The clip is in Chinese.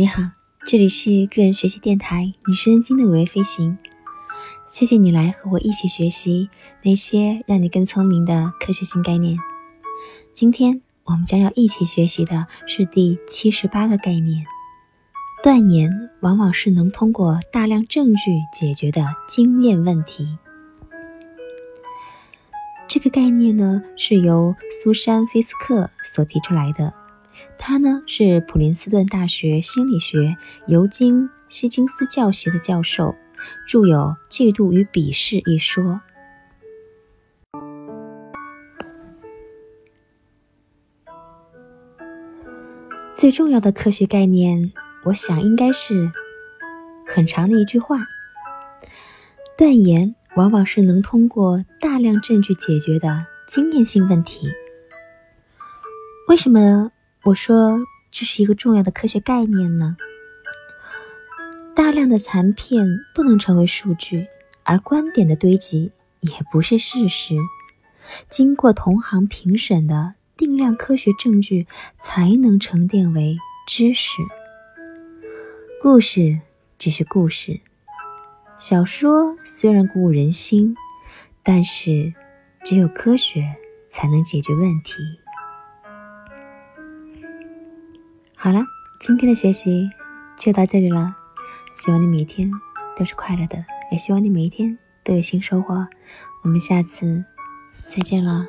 你好，这里是个人学习电台女生经的维飞行。谢谢你来和我一起学习那些让你更聪明的科学新概念。今天我们将要一起学习的是第七十八个概念：断言往往是能通过大量证据解决的经验问题。这个概念呢，是由苏珊·菲斯克所提出来的。他呢是普林斯顿大学心理学尤金·希金斯教习的教授，著有《嫉妒与鄙视》一说。最重要的科学概念，我想应该是很长的一句话：断言往往是能通过大量证据解决的经验性问题。为什么？我说这是一个重要的科学概念呢。大量的残片不能成为数据，而观点的堆积也不是事实。经过同行评审的定量科学证据，才能沉淀为知识。故事只是故事，小说虽然鼓舞人心，但是只有科学才能解决问题。好了，今天的学习就到这里了。希望你每天都是快乐的，也希望你每一天都有新收获。我们下次再见了。